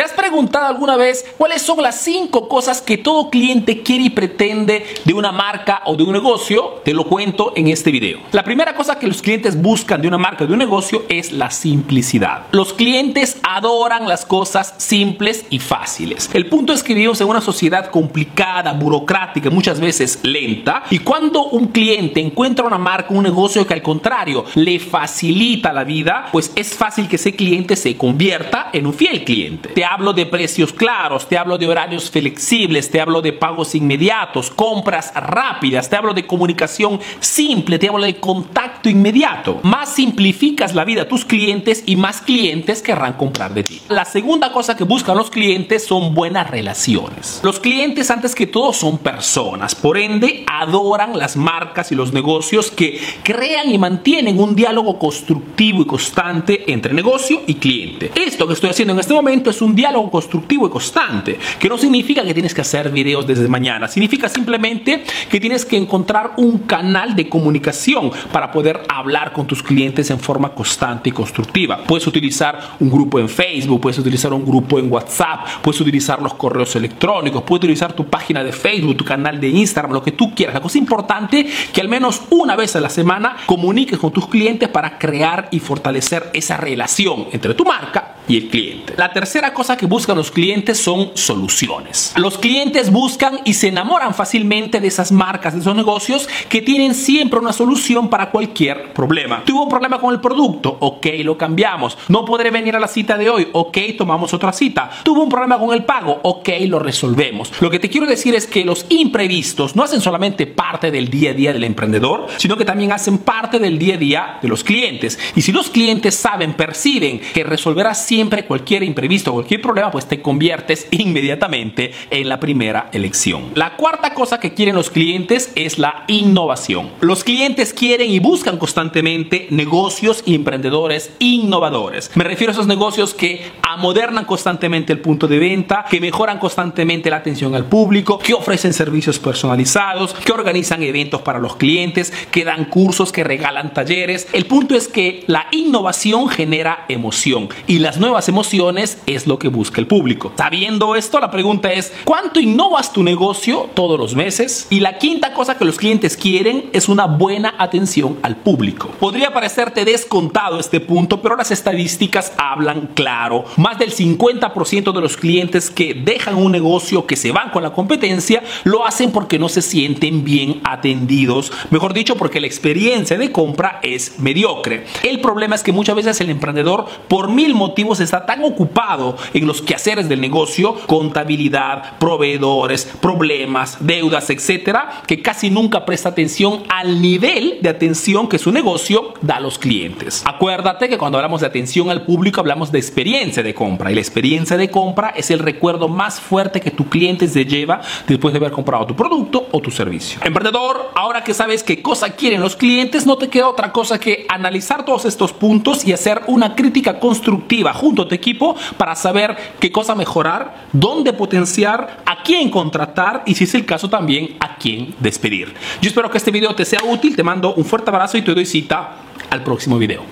¿Te has preguntado alguna vez cuáles son las cinco cosas que todo cliente quiere y pretende de una marca o de un negocio? Te lo cuento en este video. La primera cosa que los clientes buscan de una marca o de un negocio es la simplicidad. Los clientes adoran las cosas simples y fáciles. El punto es que vivimos en una sociedad complicada, burocrática, muchas veces lenta. Y cuando un cliente encuentra una marca, un negocio que al contrario le facilita la vida, pues es fácil que ese cliente se convierta en un fiel cliente. Te hablo de precios claros, te hablo de horarios flexibles, te hablo de pagos inmediatos, compras rápidas, te hablo de comunicación simple, te hablo de contacto inmediato. Más simplificas la vida a tus clientes y más clientes querrán comprar de ti. La segunda cosa que buscan los clientes son buenas relaciones. Los clientes antes que todo son personas, por ende adoran las marcas y los negocios que crean y mantienen un diálogo constructivo y constante entre negocio y cliente. Esto que estoy haciendo en este momento es un diálogo constructivo y constante, que no significa que tienes que hacer videos desde mañana, significa simplemente que tienes que encontrar un canal de comunicación para poder hablar con tus clientes en forma constante y constructiva. Puedes utilizar un grupo en Facebook, puedes utilizar un grupo en WhatsApp, puedes utilizar los correos electrónicos, puedes utilizar tu página de Facebook, tu canal de Instagram, lo que tú quieras. La cosa importante que al menos una vez a la semana comuniques con tus clientes para crear y fortalecer esa relación entre tu marca y el cliente. La tercera cosa que buscan los clientes son soluciones. Los clientes buscan y se enamoran fácilmente de esas marcas, de esos negocios que tienen siempre una solución para cualquier problema. Tuvo un problema con el producto, ok, lo cambiamos. No podré venir a la cita de hoy, ok, tomamos otra cita. Tuvo un problema con el pago, ok, lo resolvemos. Lo que te quiero decir es que los imprevistos no hacen solamente parte del día a día del emprendedor, sino que también hacen parte del día a día de los clientes. Y si los clientes saben, perciben que resolverás siempre cualquier imprevisto, cualquier problema, pues te conviertes inmediatamente en la primera elección. La cuarta cosa que quieren los clientes es la innovación. Los clientes quieren y buscan constantemente negocios y emprendedores innovadores. Me refiero a esos negocios que amodernan constantemente el punto de venta, que mejoran constantemente la atención al público, que ofrecen servicios personalizados, que organizan eventos para los clientes, que dan cursos, que regalan talleres. El punto es que la innovación genera emoción y las nuevas emociones es lo que busca el público. Sabiendo esto, la pregunta es, ¿cuánto innovas tu negocio todos los meses? Y la quinta cosa que los clientes quieren es una buena atención al público. Podría parecerte descontado este punto, pero las estadísticas hablan claro. Más del 50% de los clientes que dejan un negocio, que se van con la competencia, lo hacen porque no se sienten bien atendidos. Mejor dicho, porque la experiencia de compra es mediocre. El problema es que muchas veces el emprendedor, por mil motivos, está tan ocupado en los quehaceres del negocio, contabilidad, proveedores, problemas, deudas, etcétera, que casi nunca presta atención al nivel de atención que su negocio da a los clientes. Acuérdate que cuando hablamos de atención al público hablamos de experiencia de compra y la experiencia de compra es el recuerdo más fuerte que tu cliente se lleva después de haber comprado tu producto o tu servicio. Emprendedor, ahora que sabes qué cosa quieren los clientes, no te queda otra cosa que analizar todos estos puntos y hacer una crítica constructiva junto a tu equipo para saber qué cosa mejorar, dónde potenciar, a quién contratar y si es el caso también a quién despedir. Yo espero que este video te sea útil, te mando un fuerte abrazo y te doy cita al próximo video.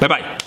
Bye bye.